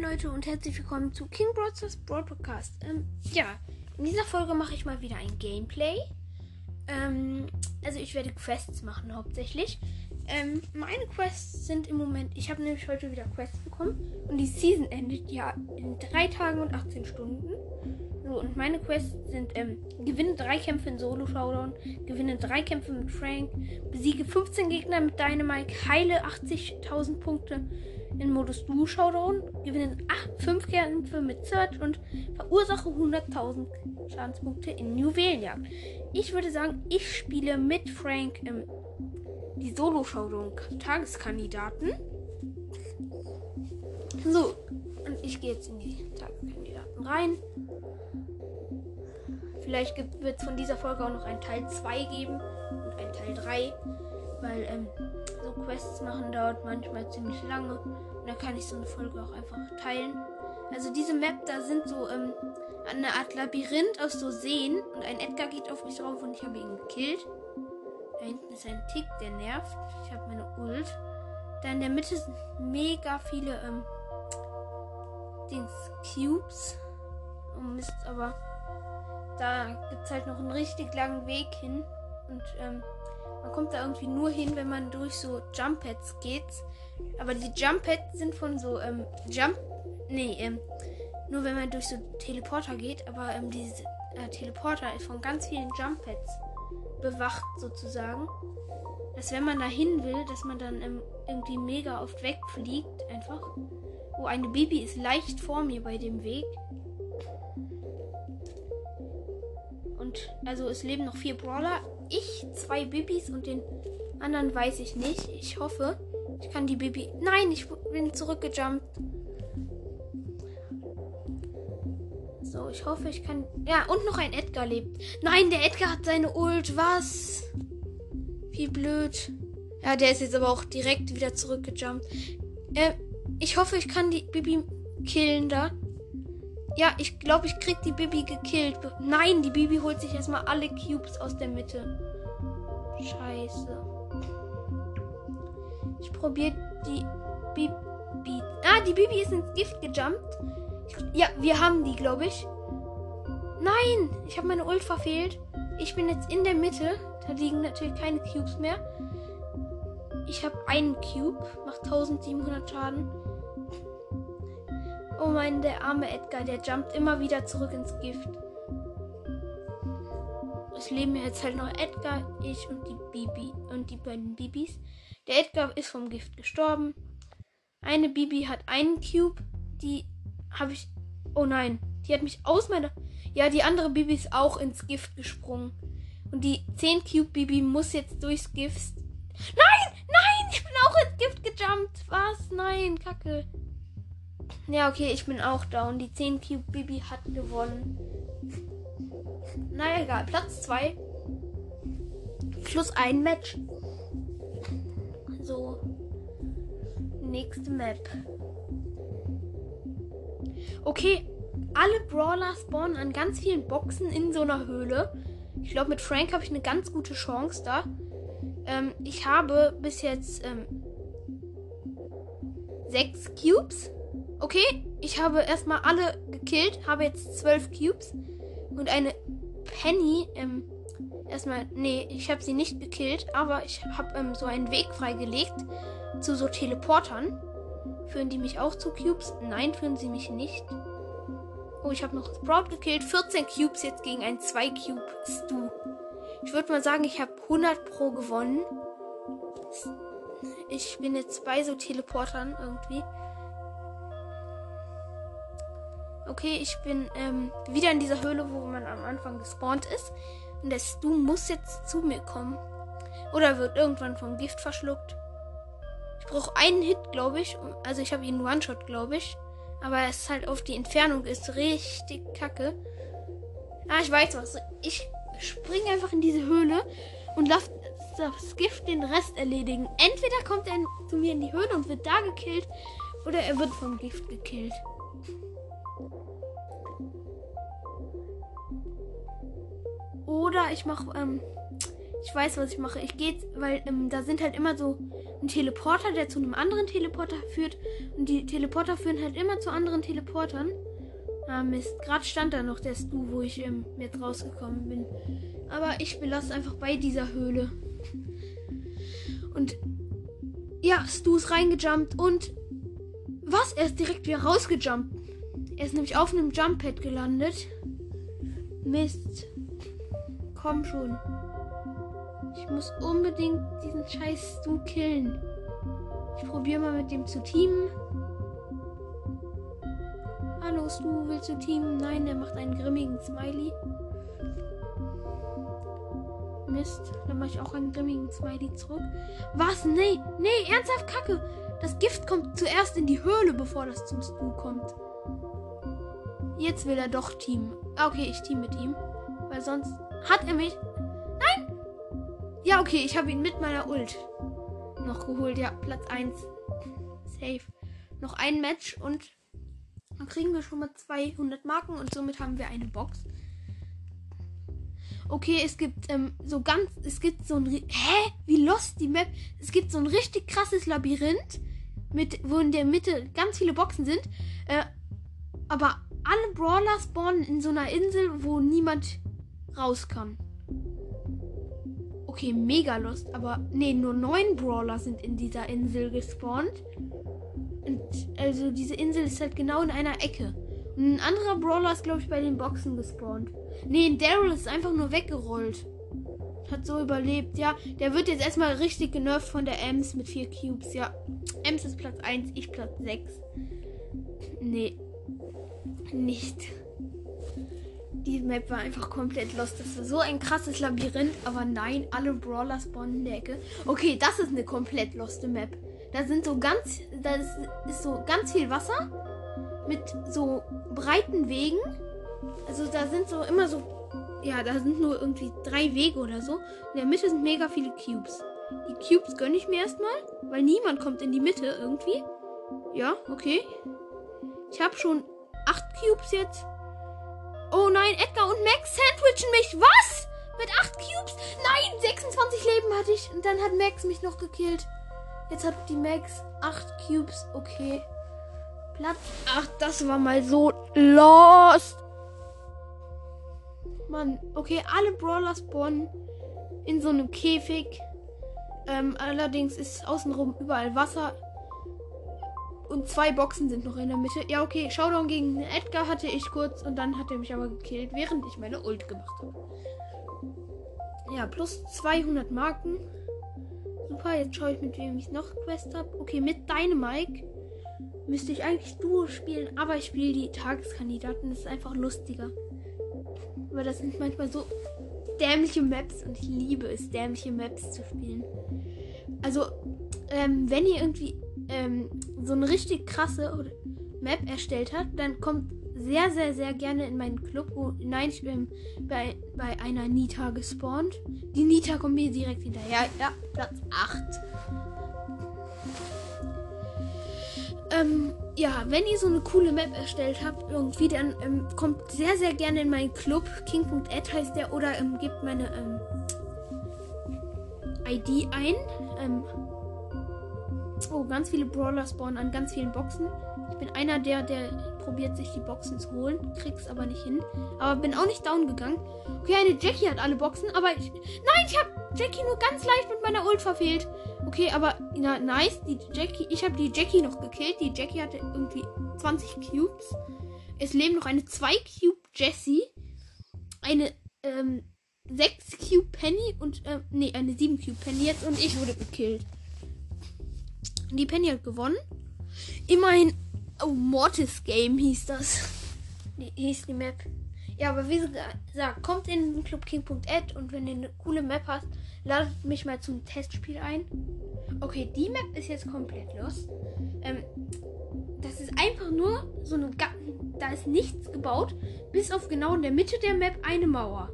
Moin Leute und herzlich willkommen zu King Broadcast Broad Podcast. Ähm, ja, in dieser Folge mache ich mal wieder ein Gameplay. Ähm, also ich werde Quests machen hauptsächlich. Ähm, meine Quests sind im Moment, ich habe nämlich heute wieder Quests bekommen und die Season endet ja in drei Tagen und 18 Stunden. So, und meine Quests sind, ähm, gewinne drei Kämpfe in Solo-Showdown, gewinne drei Kämpfe mit Frank, besiege 15 Gegner mit Dynamite, heile 80.000 Punkte in Modus Duo Showdown, gewinne 5 Kämpfe mit Search und verursache 100.000 Schadenspunkte in Juwelenjagd. Ich würde sagen, ich spiele mit Frank ähm, die Solo Showdown Tageskandidaten. So, und ich gehe jetzt in die Tageskandidaten rein. Vielleicht wird es von dieser Folge auch noch ein Teil 2 geben und ein Teil 3, weil ähm, so Quests machen dauert manchmal ziemlich lange und dann kann ich so eine Folge auch einfach teilen. Also diese Map, da sind so ähm, eine Art Labyrinth aus so Seen und ein Edgar geht auf mich drauf und ich habe ihn gekillt. Da hinten ist ein Tick, der nervt. Ich habe meine Ult. Da in der Mitte sind mega viele ähm, Dings, Cubes. Oh Mist, aber da gibt es halt noch einen richtig langen Weg hin. Und ähm, man kommt da irgendwie nur hin, wenn man durch so Jump Pads geht. Aber die Jump Pads sind von so ähm, Jump. Nee, ähm, nur wenn man durch so Teleporter geht. Aber ähm, diese äh, Teleporter ist von ganz vielen Jump Pads bewacht sozusagen. Dass wenn man da hin will, dass man dann ähm, irgendwie mega oft wegfliegt einfach. Oh, eine Baby ist leicht vor mir bei dem Weg. Und also es leben noch vier Brawler. Ich, zwei Bibis und den anderen weiß ich nicht. Ich hoffe, ich kann die Baby. Nein, ich bin zurückgejumpt. So, ich hoffe, ich kann. Ja, und noch ein Edgar lebt. Nein, der Edgar hat seine Ult. Was? Wie blöd. Ja, der ist jetzt aber auch direkt wieder zurückgejumpt. Äh, ich hoffe, ich kann die Bibi killen da. Ja, ich glaube, ich krieg die Bibi gekillt. Nein, die Bibi holt sich erstmal alle Cubes aus der Mitte. Scheiße. Ich probiere die Bibi. Ah, die Bibi ist ins Gift gejumpt. Ja, wir haben die, glaube ich. Nein, ich habe meine Ult verfehlt. Ich bin jetzt in der Mitte. Da liegen natürlich keine Cubes mehr. Ich habe einen Cube, macht 1700 Schaden. Oh mein, der arme Edgar, der jumpt immer wieder zurück ins Gift. Es leben jetzt halt noch Edgar, ich und die Bibi und die beiden Bibis. Der Edgar ist vom Gift gestorben. Eine Bibi hat einen Cube, die habe ich. Oh nein, die hat mich aus meiner. Ja, die andere Bibi ist auch ins Gift gesprungen. Und die 10 Cube Bibi muss jetzt durchs Gift. Nein, nein, ich bin auch ins Gift gejumpt. Was? Nein, Kacke. Ja, okay, ich bin auch down. Die 10 Cube Bibi hat gewonnen. Naja, egal. Platz 2. Plus ein Match. So. Nächste Map. Okay, alle Brawler spawnen an ganz vielen Boxen in so einer Höhle. Ich glaube, mit Frank habe ich eine ganz gute Chance da. Ähm, ich habe bis jetzt ähm, sechs Cubes. Okay, ich habe erstmal alle gekillt, habe jetzt zwölf Cubes und eine Penny. Ähm, erstmal, nee, ich habe sie nicht gekillt, aber ich habe ähm, so einen Weg freigelegt zu so Teleportern. Führen die mich auch zu Cubes? Nein, führen sie mich nicht. Oh, ich habe noch Sprout gekillt. 14 Cubes jetzt gegen ein 2 Cube Stu. Ich würde mal sagen, ich habe 100 pro gewonnen. Ich bin jetzt bei so Teleportern irgendwie. Okay, ich bin ähm, wieder in dieser Höhle, wo man am Anfang gespawnt ist. Und der Stu muss jetzt zu mir kommen. Oder wird irgendwann vom Gift verschluckt. Ich brauche einen Hit, glaube ich. Also ich habe ihn One-Shot, glaube ich. Aber es halt auf die Entfernung ist richtig kacke. Ah, ich weiß was. Ich springe einfach in diese Höhle und lasse das Gift den Rest erledigen. Entweder kommt er zu mir in die Höhle und wird da gekillt, oder er wird vom Gift gekillt. Oder ich mache, ähm, ich weiß, was ich mache. Ich gehe, weil ähm, da sind halt immer so einen Teleporter, der zu einem anderen Teleporter führt. Und die Teleporter führen halt immer zu anderen Teleportern. Ah, Mist. Gerade stand da noch der Stu, wo ich ähm, jetzt rausgekommen bin. Aber ich belasse einfach bei dieser Höhle. Und ja, Stu ist reingejumpt und was? Er ist direkt wieder rausgejumpt. Er ist nämlich auf einem Jump Pad gelandet. Mist. Komm schon. Ich muss unbedingt diesen scheiß Stu killen. Ich probiere mal mit dem zu teamen. Hallo Stu, willst du teamen? Nein, er macht einen grimmigen Smiley. Mist, dann mache ich auch einen grimmigen Smiley zurück. Was? Nee, nee, ernsthaft Kacke. Das Gift kommt zuerst in die Höhle, bevor das zum Stu kommt. Jetzt will er doch teamen. Okay, ich team mit ihm. Weil sonst hat er mich. Nein! Ja, okay, ich habe ihn mit meiner Ult noch geholt. Ja, Platz 1. Safe. Noch ein Match und dann kriegen wir schon mal 200 Marken und somit haben wir eine Box. Okay, es gibt ähm, so ganz, es gibt so ein, hä, wie lost die Map. Es gibt so ein richtig krasses Labyrinth mit, wo in der Mitte ganz viele Boxen sind. Äh, aber alle Brawler spawnen in so einer Insel, wo niemand raus kann. Okay, mega lost, aber nee, nur neun Brawler sind in dieser Insel gespawnt. Und also diese Insel ist halt genau in einer Ecke. Und ein anderer Brawler ist, glaube ich, bei den Boxen gespawnt. Nee, Daryl ist einfach nur weggerollt. Hat so überlebt. Ja, der wird jetzt erstmal richtig genervt von der Ems mit vier Cubes. Ja, Ems ist Platz 1, ich Platz 6. Nee. Nicht. Die Map war einfach komplett lost. Das war so ein krasses Labyrinth. Aber nein, alle Brawler spawnen in der Ecke. Okay, das ist eine komplett loste Map. Da sind so ganz. Da ist, ist so ganz viel Wasser. Mit so breiten Wegen. Also da sind so immer so. Ja, da sind nur irgendwie drei Wege oder so. In der Mitte sind mega viele Cubes. Die Cubes gönne ich mir erstmal, weil niemand kommt in die Mitte irgendwie. Ja, okay. Ich habe schon acht Cubes jetzt. Oh nein, Edgar und Max sandwichen mich. Was? Mit acht Cubes? Nein, 26 Leben hatte ich. Und dann hat Max mich noch gekillt. Jetzt hat die Max acht Cubes. Okay. Platz 8. Das war mal so lost. Mann, okay, alle Brawler spawnen in so einem Käfig. Ähm, allerdings ist außenrum überall Wasser. Und zwei Boxen sind noch in der Mitte. Ja, okay, Showdown gegen Edgar hatte ich kurz und dann hat er mich aber gekillt, während ich meine Ult gemacht habe. Ja, plus 200 Marken. Super, jetzt schaue ich, mit wem ich noch Quest habe. Okay, mit Dynamike müsste ich eigentlich Duo spielen, aber ich spiele die Tageskandidaten. Das ist einfach lustiger. Aber das sind manchmal so dämliche Maps und ich liebe es, dämliche Maps zu spielen. Also, ähm, wenn ihr irgendwie ähm, so eine richtig krasse Map erstellt habt, dann kommt sehr, sehr, sehr gerne in meinen Club. Oh, nein, ich bin bei, bei einer Nita gespawnt. Die Nita kommt mir direkt hinterher. Ja, Platz 8. Ähm, ja, wenn ihr so eine coole Map erstellt habt, irgendwie, dann ähm, kommt sehr, sehr gerne in meinen Club. King.ad heißt der. Oder ähm, gebt meine ähm, ID ein. Ähm, oh, ganz viele Brawler spawnen an ganz vielen Boxen. Ich bin einer der, der probiert, sich die Boxen zu holen. Krieg's aber nicht hin. Aber bin auch nicht down gegangen. Okay, eine Jackie hat alle Boxen, aber ich. Nein, ich habe Jackie nur ganz leicht mit meiner Ult verfehlt. Okay, aber na, nice. Die Jackie, ich habe die Jackie noch gekillt. Die Jackie hatte irgendwie 20 Cubes. Es leben noch eine 2 Cube Jessie. Eine ähm, 6 Cube Penny und äh, nee, eine 7 Cube Penny jetzt und ich wurde gekillt. Die Penny hat gewonnen. Immerhin Oh, Mortis Game hieß das. Die, hieß die Map. Ja, aber wie gesagt, kommt in clubking.ad und wenn ihr eine coole Map hast, ladet mich mal zum Testspiel ein. Okay, die Map ist jetzt komplett los. Ähm, das ist einfach nur so eine. Ga da ist nichts gebaut, bis auf genau in der Mitte der Map eine Mauer.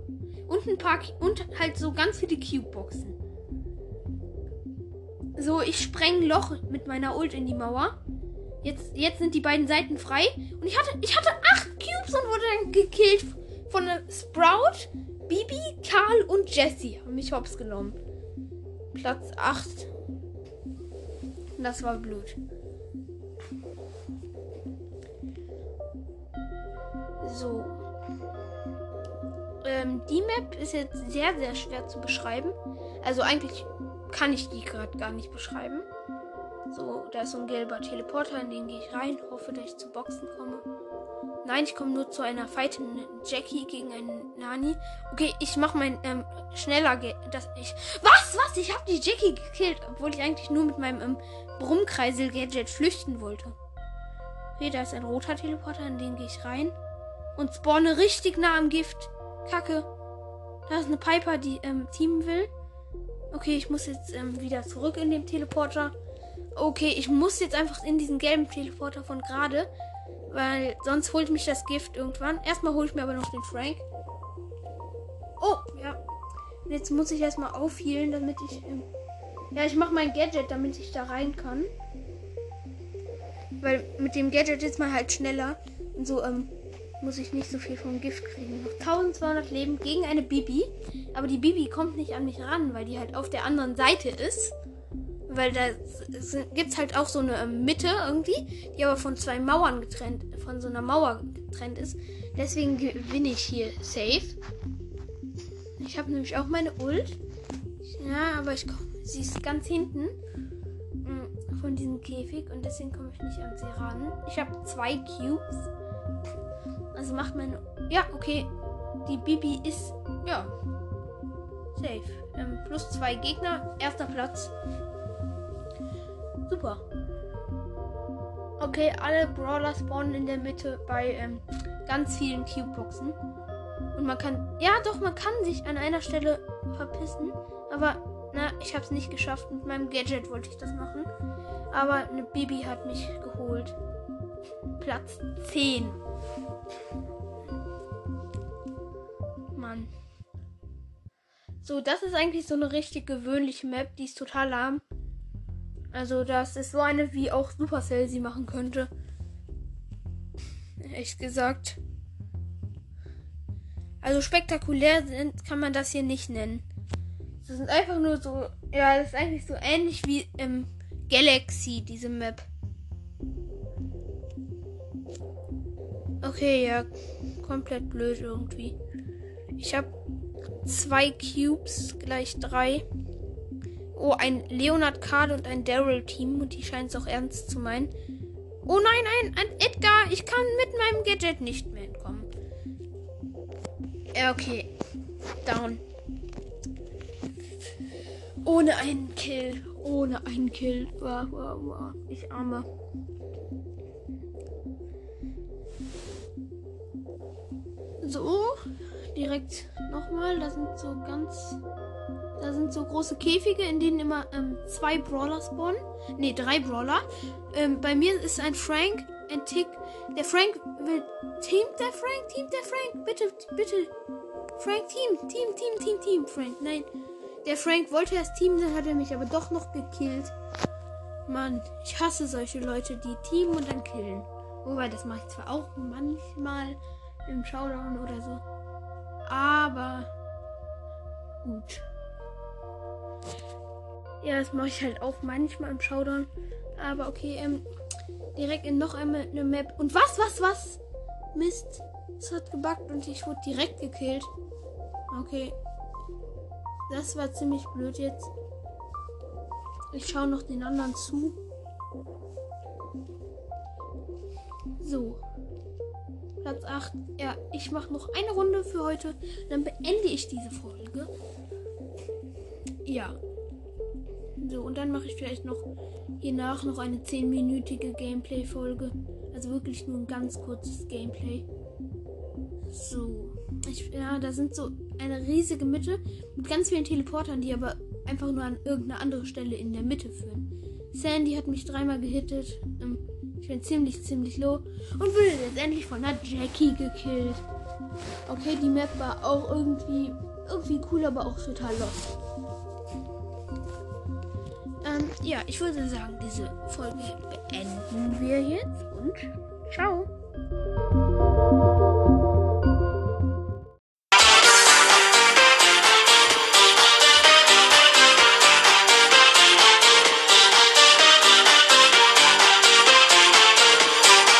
Und ein paar. Und halt so ganz viele Cube-Boxen. So, ich spreng Loch mit meiner Ult in die Mauer. Jetzt, jetzt sind die beiden Seiten frei. Und ich hatte, ich hatte acht Cubes und wurde dann gekillt von Sprout, Bibi, Karl und Jesse. Haben mich hops genommen. Platz 8. Und das war blöd. So. Ähm, die Map ist jetzt sehr, sehr schwer zu beschreiben. Also eigentlich kann ich die gerade gar nicht beschreiben. So, da ist so ein gelber Teleporter, in den gehe ich rein, hoffe, dass ich zu Boxen komme. Nein, ich komme nur zu einer fightenden Jackie gegen einen Nani. Okay, ich mache mein ähm, schneller. Ge das ich. Was? Was? Ich habe die Jackie gekillt, obwohl ich eigentlich nur mit meinem ähm, Brummkreisel-Gadget flüchten wollte. Okay, da ist ein roter Teleporter, in den gehe ich rein. Und spawne richtig nah am Gift. Kacke. Da ist eine Piper, die ähm, teamen will. Okay, ich muss jetzt ähm, wieder zurück in den Teleporter. Okay, ich muss jetzt einfach in diesen gelben Teleporter von gerade. Weil sonst holt mich das Gift irgendwann. Erstmal hole ich mir aber noch den Frank. Oh, ja. Jetzt muss ich erstmal aufhielen, damit ich. Ähm, ja, ich mache mein Gadget, damit ich da rein kann. Weil mit dem Gadget ist man halt schneller. Und so ähm, muss ich nicht so viel vom Gift kriegen. Noch 1200 Leben gegen eine Bibi. Aber die Bibi kommt nicht an mich ran, weil die halt auf der anderen Seite ist weil da gibt es halt auch so eine ähm, Mitte irgendwie, die aber von zwei Mauern getrennt, von so einer Mauer getrennt ist. Deswegen gewinne ich hier safe. Ich habe nämlich auch meine Ult. Ja, aber ich komme, sie ist ganz hinten mm, von diesem Käfig und deswegen komme ich nicht an sie ran. Ich habe zwei Cubes. Also macht meine. Ja, okay. Die Bibi ist. Ja. Safe. Ähm, plus zwei Gegner. Erster Platz. Super. Okay, alle Brawler spawnen in der Mitte bei ähm, ganz vielen Cube-Boxen. Und man kann. Ja, doch, man kann sich an einer Stelle verpissen. Aber, na, ich habe es nicht geschafft. Mit meinem Gadget wollte ich das machen. Aber eine Bibi hat mich geholt. Platz 10. Mann. So, das ist eigentlich so eine richtig gewöhnliche Map. Die ist total lahm. Also das ist so eine, wie auch Supercell sie machen könnte. Echt gesagt. Also spektakulär sind, kann man das hier nicht nennen. Das sind einfach nur so, ja, das ist eigentlich so ähnlich wie im Galaxy, diese Map. Okay, ja, komplett blöd irgendwie. Ich habe zwei Cubes, gleich drei. Oh, ein Leonard Card und ein Daryl-Team. Und die scheinen es auch ernst zu meinen. Oh nein, ein, ein Edgar. Ich kann mit meinem Gadget nicht mehr entkommen. Ja, okay. Down. Ohne einen Kill. Ohne einen Kill. Wow, wow, wow. Ich arme. So. Direkt nochmal. Da sind so ganz da sind so große Käfige, in denen immer ähm, zwei Brawler spawnen. Ne, drei Brawler. Ähm, bei mir ist ein Frank, ein Tick. Der Frank will. Teamt der Frank? Teamt der Frank? Bitte, bitte. Frank, Team, Team, Team, Team, Team. Frank, nein. Der Frank wollte erst Team, dann hat er mich aber doch noch gekillt. Mann, ich hasse solche Leute, die teamen und dann killen. Wobei, das mache ich zwar auch manchmal im Showdown oder so. Aber gut. Ja, das mache ich halt auch manchmal im Showdown. Aber okay, ähm, direkt in noch einmal eine Map. Und was, was, was? Mist. Es hat gebackt und ich wurde direkt gekillt. Okay. Das war ziemlich blöd jetzt. Ich schaue noch den anderen zu. So. Platz 8. Ja, ich mache noch eine Runde für heute. Dann beende ich diese Folge. Ja. So, und dann mache ich vielleicht noch hier nach noch eine 10-minütige Gameplay-Folge. Also wirklich nur ein ganz kurzes Gameplay. So. Ich, ja, da sind so eine riesige Mitte mit ganz vielen Teleportern, die aber einfach nur an irgendeine andere Stelle in der Mitte führen. Sandy hat mich dreimal gehittet. Ähm, ich bin ziemlich, ziemlich low. Und wurde letztendlich von einer Jackie gekillt. Okay, die Map war auch irgendwie, irgendwie cool, aber auch total lost. Ähm, ja, ich würde sagen, diese Folge beenden wir jetzt und ciao.